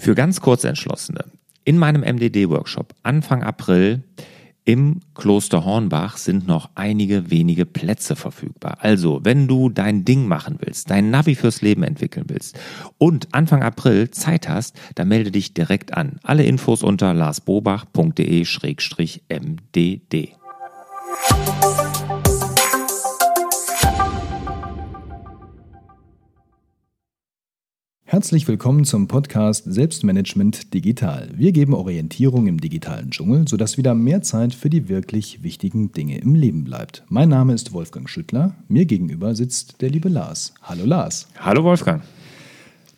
Für ganz Kurzentschlossene. In meinem MDD-Workshop Anfang April im Kloster Hornbach sind noch einige wenige Plätze verfügbar. Also, wenn du dein Ding machen willst, dein Navi fürs Leben entwickeln willst und Anfang April Zeit hast, dann melde dich direkt an. Alle Infos unter larsbobach.de-mdd. Herzlich willkommen zum Podcast Selbstmanagement Digital. Wir geben Orientierung im digitalen Dschungel, sodass wieder mehr Zeit für die wirklich wichtigen Dinge im Leben bleibt. Mein Name ist Wolfgang Schüttler. Mir gegenüber sitzt der liebe Lars. Hallo Lars. Hallo Wolfgang.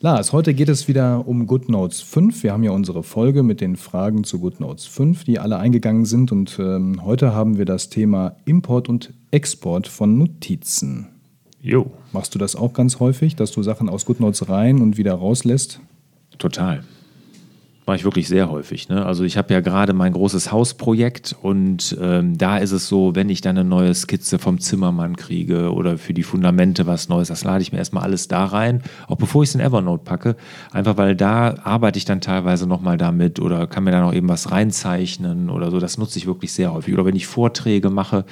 Lars, heute geht es wieder um GoodNotes 5. Wir haben ja unsere Folge mit den Fragen zu GoodNotes 5, die alle eingegangen sind. Und ähm, heute haben wir das Thema Import und Export von Notizen. Jo. Machst du das auch ganz häufig, dass du Sachen aus GoodNotes rein und wieder rauslässt? Total. Mache ich wirklich sehr häufig. Ne? Also ich habe ja gerade mein großes Hausprojekt und ähm, da ist es so, wenn ich dann eine neue Skizze vom Zimmermann kriege oder für die Fundamente was Neues, das lade ich mir erstmal alles da rein, auch bevor ich es in Evernote packe. Einfach weil da arbeite ich dann teilweise nochmal damit oder kann mir da noch eben was reinzeichnen oder so. Das nutze ich wirklich sehr häufig. Oder wenn ich Vorträge mache,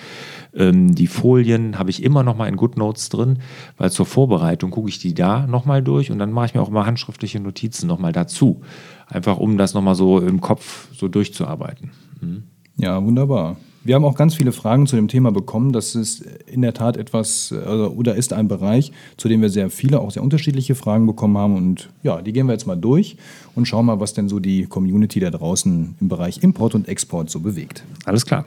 ähm, die Folien habe ich immer nochmal in GoodNotes drin, weil zur Vorbereitung gucke ich die da nochmal durch und dann mache ich mir auch immer handschriftliche Notizen nochmal dazu einfach um das nochmal so im Kopf so durchzuarbeiten. Mhm. Ja, wunderbar. Wir haben auch ganz viele Fragen zu dem Thema bekommen. Das ist in der Tat etwas also, oder ist ein Bereich, zu dem wir sehr viele, auch sehr unterschiedliche Fragen bekommen haben. Und ja, die gehen wir jetzt mal durch und schauen mal, was denn so die Community da draußen im Bereich Import und Export so bewegt. Alles klar.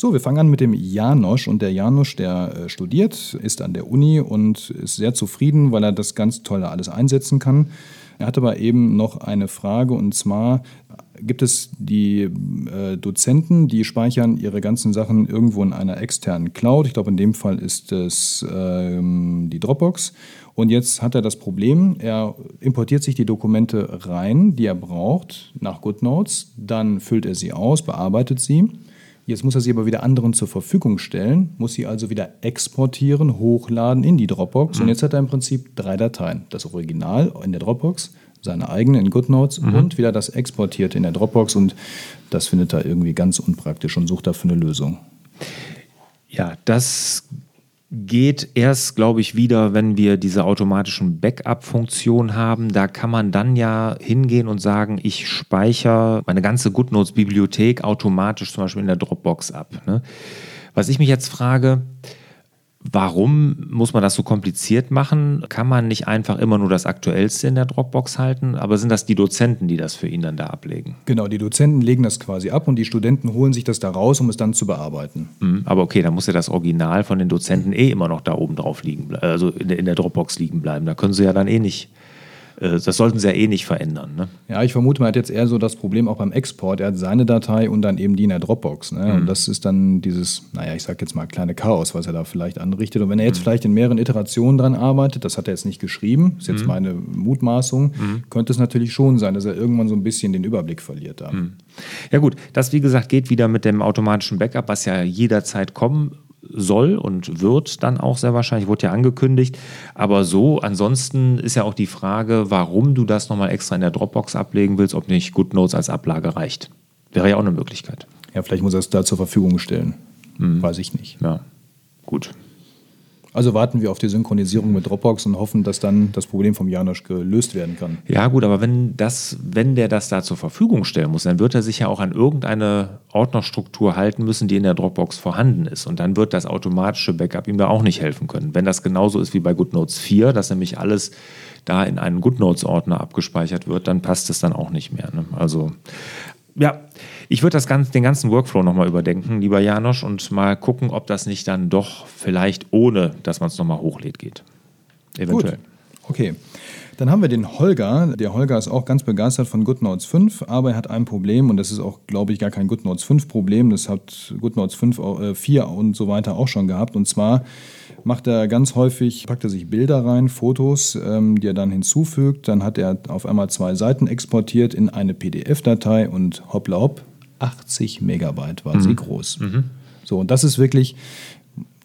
So, wir fangen an mit dem Janosch. Und der Janosch, der äh, studiert, ist an der Uni und ist sehr zufrieden, weil er das ganz tolle alles einsetzen kann. Er hat aber eben noch eine Frage und zwar gibt es die äh, Dozenten, die speichern ihre ganzen Sachen irgendwo in einer externen Cloud. Ich glaube, in dem Fall ist es ähm, die Dropbox. Und jetzt hat er das Problem, er importiert sich die Dokumente rein, die er braucht, nach GoodNotes. Dann füllt er sie aus, bearbeitet sie Jetzt muss er sie aber wieder anderen zur Verfügung stellen, muss sie also wieder exportieren, hochladen in die Dropbox. Mhm. Und jetzt hat er im Prinzip drei Dateien. Das Original in der Dropbox, seine eigene in GoodNotes mhm. und wieder das exportierte in der Dropbox. Und das findet er irgendwie ganz unpraktisch und sucht dafür eine Lösung. Ja, das geht erst, glaube ich, wieder, wenn wir diese automatischen Backup-Funktion haben. Da kann man dann ja hingehen und sagen, ich speichere meine ganze GoodNotes-Bibliothek automatisch zum Beispiel in der Dropbox ab. Ne? Was ich mich jetzt frage, Warum muss man das so kompliziert machen? Kann man nicht einfach immer nur das Aktuellste in der Dropbox halten? Aber sind das die Dozenten, die das für ihn dann da ablegen? Genau, die Dozenten legen das quasi ab und die Studenten holen sich das da raus, um es dann zu bearbeiten. Mhm, aber okay, dann muss ja das Original von den Dozenten eh immer noch da oben drauf liegen, also in der Dropbox liegen bleiben. Da können sie ja dann eh nicht das sollten sie ja eh nicht verändern. Ne? Ja, ich vermute, man hat jetzt eher so das Problem auch beim Export. Er hat seine Datei und dann eben die in der Dropbox. Ne? Mhm. Und das ist dann dieses, naja, ich sag jetzt mal kleine Chaos, was er da vielleicht anrichtet. Und wenn er jetzt mhm. vielleicht in mehreren Iterationen dran arbeitet, das hat er jetzt nicht geschrieben, ist jetzt mhm. meine Mutmaßung, mhm. könnte es natürlich schon sein, dass er irgendwann so ein bisschen den Überblick verliert da. Mhm. Ja gut, das wie gesagt geht wieder mit dem automatischen Backup, was ja jederzeit kommen soll und wird dann auch sehr wahrscheinlich, wurde ja angekündigt. Aber so, ansonsten ist ja auch die Frage, warum du das nochmal extra in der Dropbox ablegen willst, ob nicht GoodNotes als Ablage reicht. Wäre ja auch eine Möglichkeit. Ja, vielleicht muss er es da zur Verfügung stellen. Mhm. Weiß ich nicht. Ja, gut. Also warten wir auf die Synchronisierung mit Dropbox und hoffen, dass dann das Problem vom Janosch gelöst werden kann. Ja, gut, aber wenn, das, wenn der das da zur Verfügung stellen muss, dann wird er sich ja auch an irgendeine Ordnerstruktur halten müssen, die in der Dropbox vorhanden ist. Und dann wird das automatische Backup ihm da auch nicht helfen können. Wenn das genauso ist wie bei GoodNotes 4, dass nämlich alles da in einen GoodNotes-Ordner abgespeichert wird, dann passt es dann auch nicht mehr. Ne? Also, ja, ich würde das den ganzen Workflow nochmal überdenken, lieber Janosch, und mal gucken, ob das nicht dann doch vielleicht ohne, dass man es nochmal hochlädt, geht. Eventuell. Gut. Okay. Dann haben wir den Holger. Der Holger ist auch ganz begeistert von GoodNotes 5, aber er hat ein Problem und das ist auch, glaube ich, gar kein GoodNotes 5 Problem. Das hat GoodNotes 5, äh, 4 und so weiter auch schon gehabt. Und zwar macht er ganz häufig, packt er sich Bilder rein, Fotos, ähm, die er dann hinzufügt. Dann hat er auf einmal zwei Seiten exportiert in eine PDF-Datei und hoppla hopp, 80 Megabyte war mhm. sie groß. Mhm. So, und das ist wirklich,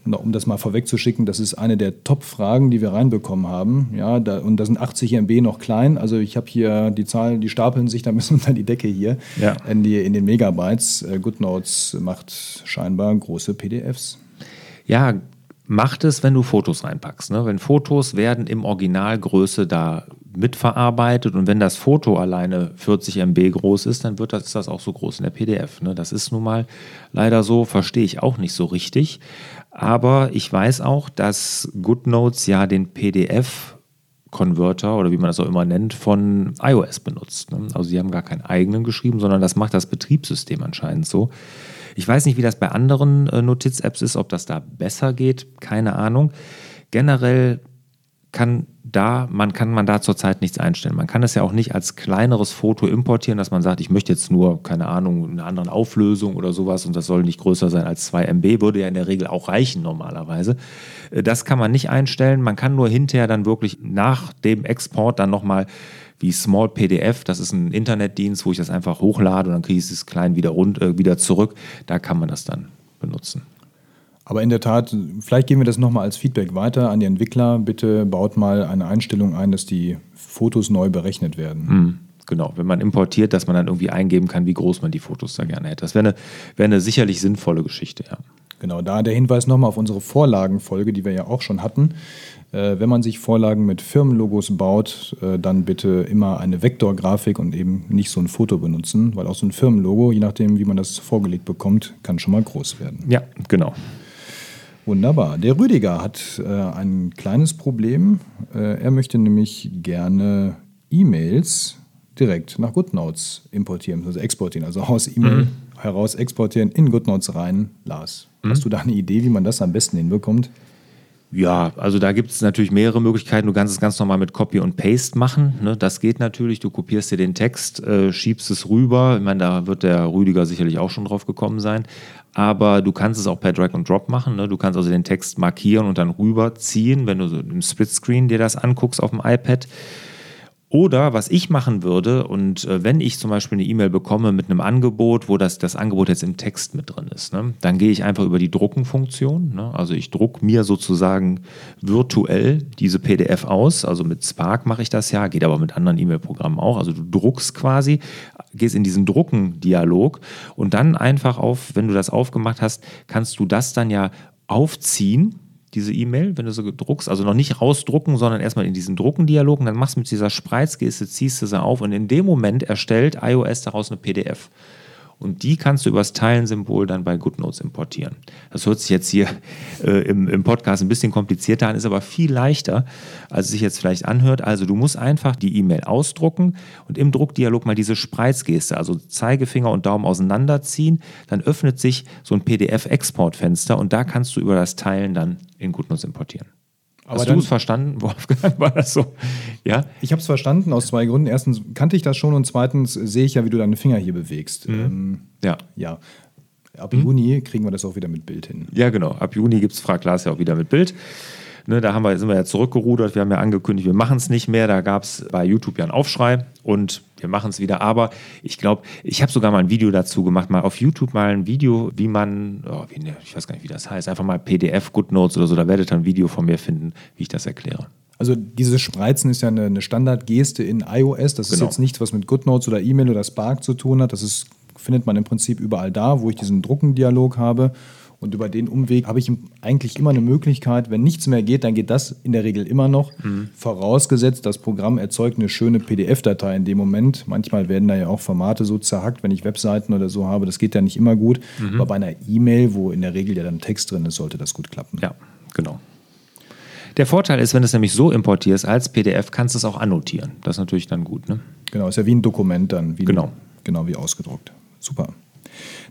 um das mal vorwegzuschicken, das ist eine der Top-Fragen, die wir reinbekommen haben. Ja, da, und da sind 80 MB noch klein. Also ich habe hier die Zahlen, die stapeln sich da ein bisschen unter die Decke hier ja. in, die, in den Megabytes. Äh, GoodNotes macht scheinbar große PDFs. Ja, macht es, wenn du Fotos reinpackst. Ne? Wenn Fotos werden im Originalgröße da mitverarbeitet und wenn das Foto alleine 40 MB groß ist, dann wird das, ist das auch so groß in der PDF. Ne? Das ist nun mal leider so, verstehe ich auch nicht so richtig. Aber ich weiß auch, dass GoodNotes ja den PDF Converter oder wie man das auch immer nennt, von iOS benutzt. Ne? Also sie haben gar keinen eigenen geschrieben, sondern das macht das Betriebssystem anscheinend so. Ich weiß nicht, wie das bei anderen äh, Notiz-Apps ist, ob das da besser geht, keine Ahnung. Generell kann da, man kann man da zurzeit nichts einstellen. Man kann es ja auch nicht als kleineres Foto importieren, dass man sagt, ich möchte jetzt nur, keine Ahnung, eine andere Auflösung oder sowas und das soll nicht größer sein als 2 MB, würde ja in der Regel auch reichen normalerweise. Äh, das kann man nicht einstellen. Man kann nur hinterher dann wirklich nach dem Export dann nochmal wie Small PDF, das ist ein Internetdienst, wo ich das einfach hochlade und dann kriege ich es klein wieder, rund, äh, wieder zurück. Da kann man das dann benutzen. Aber in der Tat, vielleicht geben wir das nochmal als Feedback weiter an die Entwickler. Bitte baut mal eine Einstellung ein, dass die Fotos neu berechnet werden. Mhm. Genau, wenn man importiert, dass man dann irgendwie eingeben kann, wie groß man die Fotos da gerne hätte. Das wäre eine, wär eine sicherlich sinnvolle Geschichte, ja. Genau, da der Hinweis nochmal auf unsere Vorlagenfolge, die wir ja auch schon hatten. Äh, wenn man sich Vorlagen mit Firmenlogos baut, äh, dann bitte immer eine Vektorgrafik und eben nicht so ein Foto benutzen, weil auch so ein Firmenlogo, je nachdem, wie man das vorgelegt bekommt, kann schon mal groß werden. Ja, genau. Wunderbar. Der Rüdiger hat äh, ein kleines Problem. Äh, er möchte nämlich gerne E-Mails direkt nach GoodNotes importieren, also exportieren, also aus E-Mail mhm. Heraus exportieren, in GoodNotes rein. Lars, mhm. hast du da eine Idee, wie man das am besten hinbekommt? Ja, also da gibt es natürlich mehrere Möglichkeiten. Du kannst es ganz normal mit Copy und Paste machen. Ne? Das geht natürlich. Du kopierst dir den Text, äh, schiebst es rüber. Ich meine, da wird der Rüdiger sicherlich auch schon drauf gekommen sein. Aber du kannst es auch per Drag and Drop machen. Ne? Du kannst also den Text markieren und dann rüberziehen, wenn du so im Splitscreen dir das anguckst auf dem iPad. Oder was ich machen würde, und äh, wenn ich zum Beispiel eine E-Mail bekomme mit einem Angebot, wo das, das Angebot jetzt im Text mit drin ist, ne, dann gehe ich einfach über die Druckenfunktion. Ne, also ich drucke mir sozusagen virtuell diese PDF aus. Also mit Spark mache ich das ja, geht aber mit anderen E-Mail-Programmen auch. Also du druckst quasi, gehst in diesen Druckendialog und dann einfach auf, wenn du das aufgemacht hast, kannst du das dann ja aufziehen diese E-Mail, wenn du so druckst, also noch nicht rausdrucken, sondern erstmal in diesen Druckendialog und dann machst du mit dieser Spreizgeste, ziehst du sie auf und in dem Moment erstellt iOS daraus eine PDF. Und die kannst du über das Teilen-Symbol dann bei GoodNotes importieren. Das hört sich jetzt hier äh, im, im Podcast ein bisschen komplizierter an, ist aber viel leichter, als es sich jetzt vielleicht anhört. Also du musst einfach die E-Mail ausdrucken und im Druckdialog mal diese Spreizgeste, also Zeigefinger und Daumen auseinanderziehen. Dann öffnet sich so ein PDF-Exportfenster und da kannst du über das Teilen dann in GoodNotes importieren. Aber Hast du es verstanden, Wolfgang? War das so? Ja? Ich habe es verstanden aus zwei Gründen. Erstens kannte ich das schon und zweitens sehe ich ja, wie du deine Finger hier bewegst. Mhm. Ähm, ja. ja. Ab mhm. Juni kriegen wir das auch wieder mit Bild hin. Ja, genau. Ab Juni gibt es Frag Glas ja auch wieder mit Bild. Ne, da haben wir, sind wir ja zurückgerudert. Wir haben ja angekündigt, wir machen es nicht mehr. Da gab es bei YouTube ja einen Aufschrei und wir machen es wieder. Aber ich glaube, ich habe sogar mal ein Video dazu gemacht, mal auf YouTube mal ein Video, wie man, oh, wie, ne, ich weiß gar nicht, wie das heißt, einfach mal PDF, GoodNotes oder so. Da werdet ihr ein Video von mir finden, wie ich das erkläre. Also dieses Spreizen ist ja eine, eine Standardgeste in iOS. Das genau. ist jetzt nichts, was mit GoodNotes oder E-Mail oder Spark zu tun hat. Das ist, findet man im Prinzip überall da, wo ich diesen Druckendialog habe. Und über den Umweg habe ich eigentlich immer eine Möglichkeit, wenn nichts mehr geht, dann geht das in der Regel immer noch. Mhm. Vorausgesetzt, das Programm erzeugt eine schöne PDF-Datei in dem Moment. Manchmal werden da ja auch Formate so zerhackt, wenn ich Webseiten oder so habe. Das geht ja nicht immer gut. Mhm. Aber bei einer E-Mail, wo in der Regel ja dann Text drin ist, sollte das gut klappen. Ja, genau. Der Vorteil ist, wenn du es nämlich so importierst als PDF, kannst du es auch annotieren. Das ist natürlich dann gut. Ne? Genau, ist ja wie ein Dokument dann. Wie genau. Ein, genau wie ausgedruckt. Super.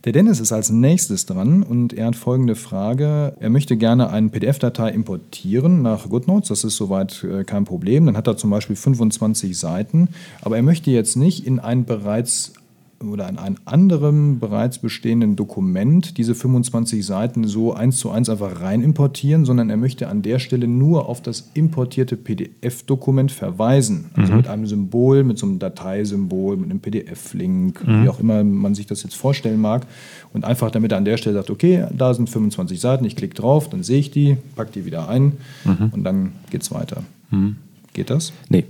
Der Dennis ist als nächstes dran und er hat folgende Frage. Er möchte gerne eine PDF-Datei importieren nach GoodNotes. Das ist soweit äh, kein Problem. Dann hat er zum Beispiel 25 Seiten. Aber er möchte jetzt nicht in ein bereits oder in einem anderen bereits bestehenden Dokument diese 25 Seiten so eins zu eins einfach rein importieren, sondern er möchte an der Stelle nur auf das importierte PDF-Dokument verweisen. Also mhm. mit einem Symbol, mit so einem Dateisymbol, mit einem PDF-Link, mhm. wie auch immer man sich das jetzt vorstellen mag. Und einfach damit er an der Stelle sagt, okay, da sind 25 Seiten, ich klicke drauf, dann sehe ich die, packe die wieder ein mhm. und dann geht es weiter. Mhm. Geht das? Nee.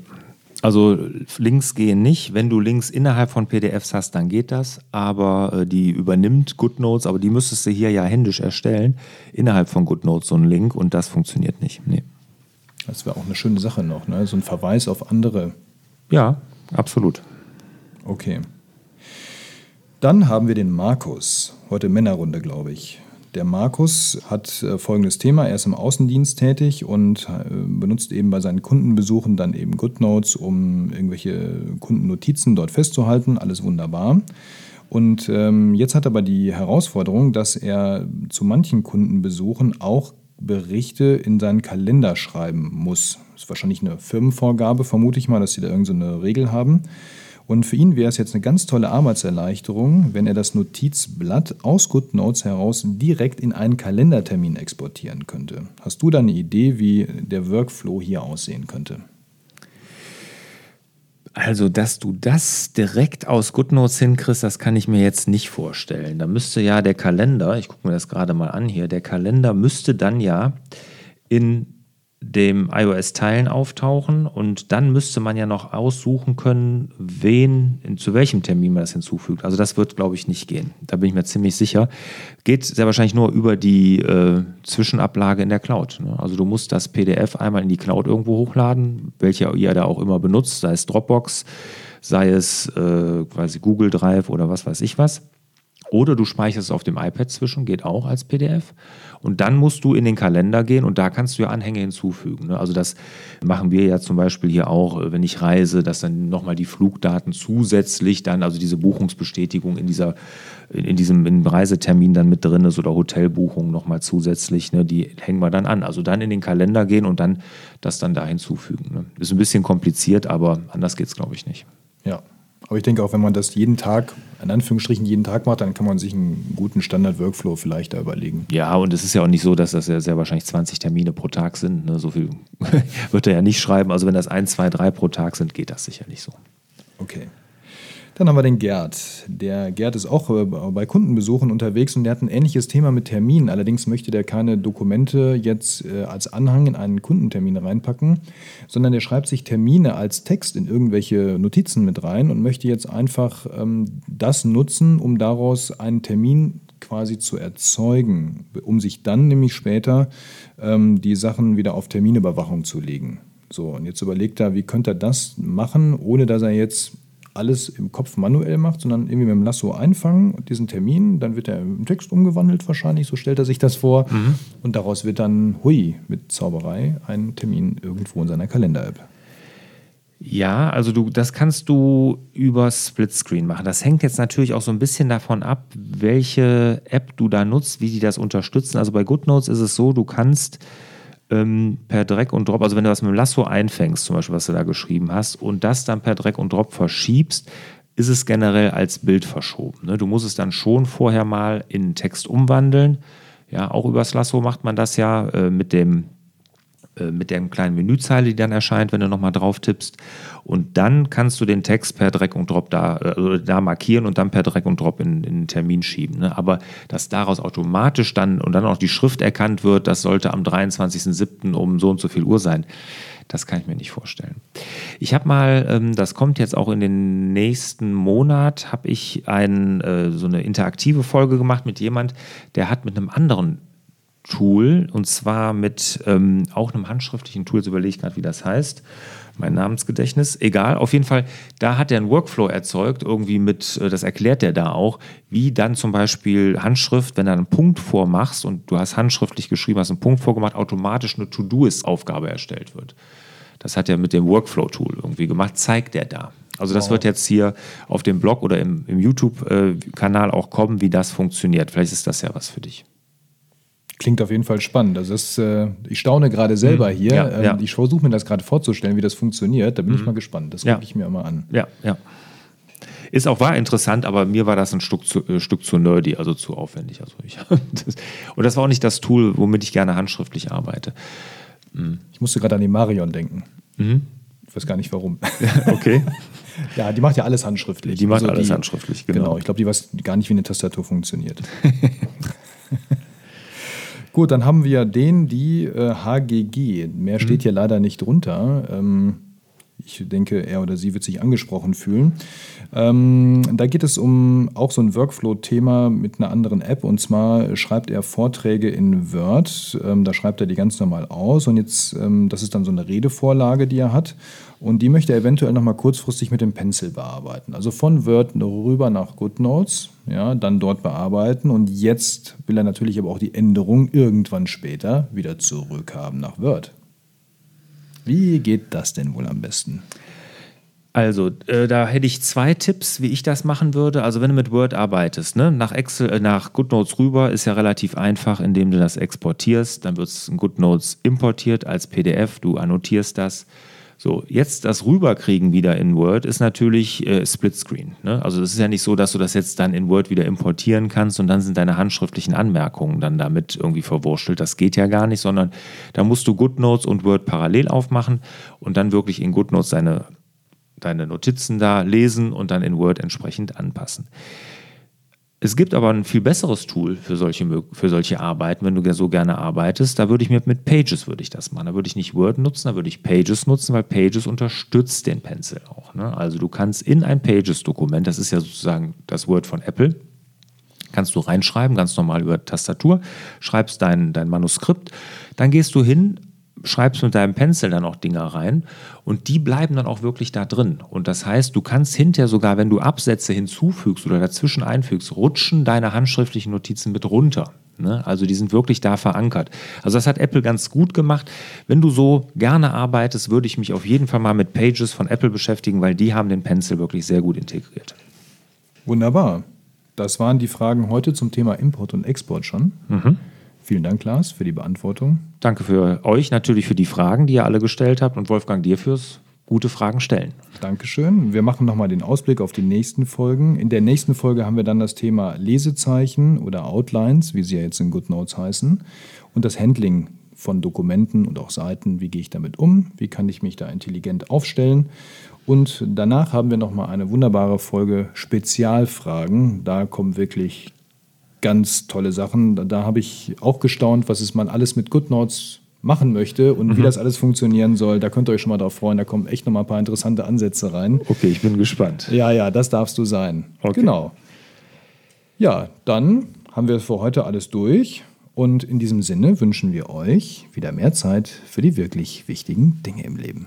Also Links gehen nicht. Wenn du Links innerhalb von PDFs hast, dann geht das. Aber äh, die übernimmt GoodNotes, aber die müsstest du hier ja händisch erstellen, innerhalb von GoodNotes so einen Link und das funktioniert nicht. Nee. Das wäre auch eine schöne Sache noch, ne? so ein Verweis auf andere. Ja, absolut. Okay. Dann haben wir den Markus. Heute Männerrunde, glaube ich. Der Markus hat äh, folgendes Thema. Er ist im Außendienst tätig und äh, benutzt eben bei seinen Kundenbesuchen dann eben GoodNotes, um irgendwelche Kundennotizen dort festzuhalten. Alles wunderbar. Und ähm, jetzt hat er aber die Herausforderung, dass er zu manchen Kundenbesuchen auch Berichte in seinen Kalender schreiben muss. Das ist wahrscheinlich eine Firmenvorgabe, vermute ich mal, dass sie da irgendeine so Regel haben. Und für ihn wäre es jetzt eine ganz tolle Arbeitserleichterung, wenn er das Notizblatt aus GoodNotes heraus direkt in einen Kalendertermin exportieren könnte. Hast du da eine Idee, wie der Workflow hier aussehen könnte? Also, dass du das direkt aus GoodNotes hinkriegst, das kann ich mir jetzt nicht vorstellen. Da müsste ja der Kalender, ich gucke mir das gerade mal an hier, der Kalender müsste dann ja in dem iOS-Teilen auftauchen und dann müsste man ja noch aussuchen können, wen, zu welchem Termin man das hinzufügt. Also das wird, glaube ich, nicht gehen. Da bin ich mir ziemlich sicher. Geht sehr wahrscheinlich nur über die äh, Zwischenablage in der Cloud. Ne? Also du musst das PDF einmal in die Cloud irgendwo hochladen, welche ihr da auch immer benutzt, sei es Dropbox, sei es äh, quasi Google Drive oder was weiß ich was. Oder du speicherst es auf dem iPad zwischen, geht auch als PDF. Und dann musst du in den Kalender gehen und da kannst du ja Anhänge hinzufügen. Ne? Also das machen wir ja zum Beispiel hier auch, äh, wenn ich reise, dass dann nochmal die Flugdaten zusätzlich dann, also diese Buchungsbestätigung in dieser, in diesem in Reisetermin dann mit drin ist oder Hotelbuchung nochmal zusätzlich, ne? die hängen wir dann an. Also dann in den Kalender gehen und dann das dann da hinzufügen. Ne? Ist ein bisschen kompliziert, aber anders geht es, glaube ich, nicht. Ja, aber ich denke auch, wenn man das jeden Tag, in Anführungsstrichen jeden Tag macht, dann kann man sich einen guten Standard-Workflow vielleicht da überlegen. Ja, und es ist ja auch nicht so, dass das ja sehr wahrscheinlich 20 Termine pro Tag sind. Ne? So viel wird er ja nicht schreiben. Also wenn das 1, 2, 3 pro Tag sind, geht das sicher nicht so. Okay. Dann haben wir den Gerd. Der Gerd ist auch äh, bei Kundenbesuchen unterwegs und der hat ein ähnliches Thema mit Terminen. Allerdings möchte der keine Dokumente jetzt äh, als Anhang in einen Kundentermin reinpacken, sondern der schreibt sich Termine als Text in irgendwelche Notizen mit rein und möchte jetzt einfach ähm, das nutzen, um daraus einen Termin quasi zu erzeugen, um sich dann nämlich später ähm, die Sachen wieder auf Terminüberwachung zu legen. So, und jetzt überlegt er, wie könnte er das machen, ohne dass er jetzt alles im Kopf manuell macht, sondern irgendwie mit dem Lasso einfangen, diesen Termin, dann wird er im Text umgewandelt wahrscheinlich, so stellt er sich das vor. Mhm. Und daraus wird dann, hui, mit Zauberei ein Termin irgendwo in seiner Kalender-App. Ja, also du, das kannst du über Splitscreen machen. Das hängt jetzt natürlich auch so ein bisschen davon ab, welche App du da nutzt, wie die das unterstützen. Also bei GoodNotes ist es so, du kannst ähm, per Drag und Drop, also wenn du das mit dem Lasso einfängst, zum Beispiel, was du da geschrieben hast, und das dann per Drag und Drop verschiebst, ist es generell als Bild verschoben. Ne? Du musst es dann schon vorher mal in Text umwandeln. Ja, auch übers Lasso macht man das ja äh, mit dem mit der kleinen Menüzeile, die dann erscheint, wenn du nochmal drauf tippst. Und dann kannst du den Text per Drag und Drop da, äh, da markieren und dann per Drag und Drop in, in den Termin schieben. Ne? Aber dass daraus automatisch dann und dann auch die Schrift erkannt wird, das sollte am 23.07. um so und so viel Uhr sein. Das kann ich mir nicht vorstellen. Ich habe mal, ähm, das kommt jetzt auch in den nächsten Monat, habe ich ein, äh, so eine interaktive Folge gemacht mit jemand, der hat mit einem anderen Tool und zwar mit ähm, auch einem handschriftlichen Tool, so überlege ich gerade, wie das heißt. Mein Namensgedächtnis, egal, auf jeden Fall, da hat er einen Workflow erzeugt, irgendwie mit, äh, das erklärt er da auch, wie dann zum Beispiel Handschrift, wenn du einen Punkt vormachst und du hast handschriftlich geschrieben, hast einen Punkt vorgemacht, automatisch eine To-Do-Ist-Aufgabe erstellt wird. Das hat er mit dem Workflow-Tool irgendwie gemacht, zeigt er da. Also das wow. wird jetzt hier auf dem Blog oder im, im YouTube-Kanal äh, auch kommen, wie das funktioniert. Vielleicht ist das ja was für dich. Klingt auf jeden Fall spannend. Also das, äh, ich staune gerade selber mhm. hier. Ja, ähm, ja. Ich versuche mir das gerade vorzustellen, wie das funktioniert. Da bin mhm. ich mal gespannt. Das gucke ja. ich mir mal an. Ja, ja. Ist auch war interessant, aber mir war das ein Stück zu, äh, Stück zu nerdy, also zu aufwendig. Also ich, das, und das war auch nicht das Tool, womit ich gerne handschriftlich arbeite. Mhm. Ich musste gerade an die Marion denken. Mhm. Ich weiß gar nicht warum. Okay. ja, die macht ja alles handschriftlich. Die macht also alles die, handschriftlich, genau. Genau, ich glaube, die weiß gar nicht, wie eine Tastatur funktioniert. Gut, dann haben wir den, die äh, HGG. Mehr steht mhm. hier leider nicht drunter. Ähm, ich denke, er oder sie wird sich angesprochen fühlen. Ähm, da geht es um auch so ein Workflow-Thema mit einer anderen App. Und zwar schreibt er Vorträge in Word. Ähm, da schreibt er die ganz normal aus. Und jetzt, ähm, das ist dann so eine Redevorlage, die er hat. Und die möchte er eventuell nochmal kurzfristig mit dem Pencil bearbeiten. Also von Word rüber nach GoodNotes, ja, dann dort bearbeiten. Und jetzt will er natürlich aber auch die Änderung irgendwann später wieder zurückhaben nach Word. Wie geht das denn wohl am besten? Also, äh, da hätte ich zwei Tipps, wie ich das machen würde. Also, wenn du mit Word arbeitest, ne, nach Excel, äh, nach GoodNotes rüber, ist ja relativ einfach, indem du das exportierst. Dann wird es in GoodNotes importiert als PDF. Du annotierst das. So, jetzt das Rüberkriegen wieder in Word ist natürlich äh, Splitscreen. Ne? Also es ist ja nicht so, dass du das jetzt dann in Word wieder importieren kannst und dann sind deine handschriftlichen Anmerkungen dann damit irgendwie verwurschtelt. Das geht ja gar nicht, sondern da musst du GoodNotes und Word parallel aufmachen und dann wirklich in GoodNotes deine, deine Notizen da lesen und dann in Word entsprechend anpassen. Es gibt aber ein viel besseres Tool für solche, für solche Arbeiten, wenn du so gerne arbeitest. Da würde ich mir mit Pages würde ich das machen. Da würde ich nicht Word nutzen, da würde ich Pages nutzen, weil Pages unterstützt den Pencil auch. Ne? Also du kannst in ein Pages-Dokument, das ist ja sozusagen das Word von Apple, kannst du reinschreiben, ganz normal über Tastatur, schreibst dein, dein Manuskript, dann gehst du hin schreibst mit deinem Pencil dann auch Dinger rein und die bleiben dann auch wirklich da drin. Und das heißt, du kannst hinterher sogar, wenn du Absätze hinzufügst oder dazwischen einfügst, rutschen deine handschriftlichen Notizen mit runter. Ne? Also die sind wirklich da verankert. Also das hat Apple ganz gut gemacht. Wenn du so gerne arbeitest, würde ich mich auf jeden Fall mal mit Pages von Apple beschäftigen, weil die haben den Pencil wirklich sehr gut integriert. Wunderbar. Das waren die Fragen heute zum Thema Import und Export schon. Mhm. Vielen Dank, Lars, für die Beantwortung. Danke für euch natürlich für die Fragen, die ihr alle gestellt habt und Wolfgang dir fürs gute Fragen stellen. Dankeschön. Wir machen nochmal den Ausblick auf die nächsten Folgen. In der nächsten Folge haben wir dann das Thema Lesezeichen oder Outlines, wie sie ja jetzt in GoodNotes heißen, und das Handling von Dokumenten und auch Seiten. Wie gehe ich damit um? Wie kann ich mich da intelligent aufstellen? Und danach haben wir nochmal eine wunderbare Folge Spezialfragen. Da kommen wirklich ganz tolle Sachen. Da, da habe ich auch gestaunt, was es man alles mit GoodNotes machen möchte und mhm. wie das alles funktionieren soll. Da könnt ihr euch schon mal darauf freuen. Da kommen echt noch mal ein paar interessante Ansätze rein. Okay, ich bin gespannt. Ja, ja, das darfst du sein. Okay. Genau. Ja, dann haben wir für heute alles durch. Und in diesem Sinne wünschen wir euch wieder mehr Zeit für die wirklich wichtigen Dinge im Leben.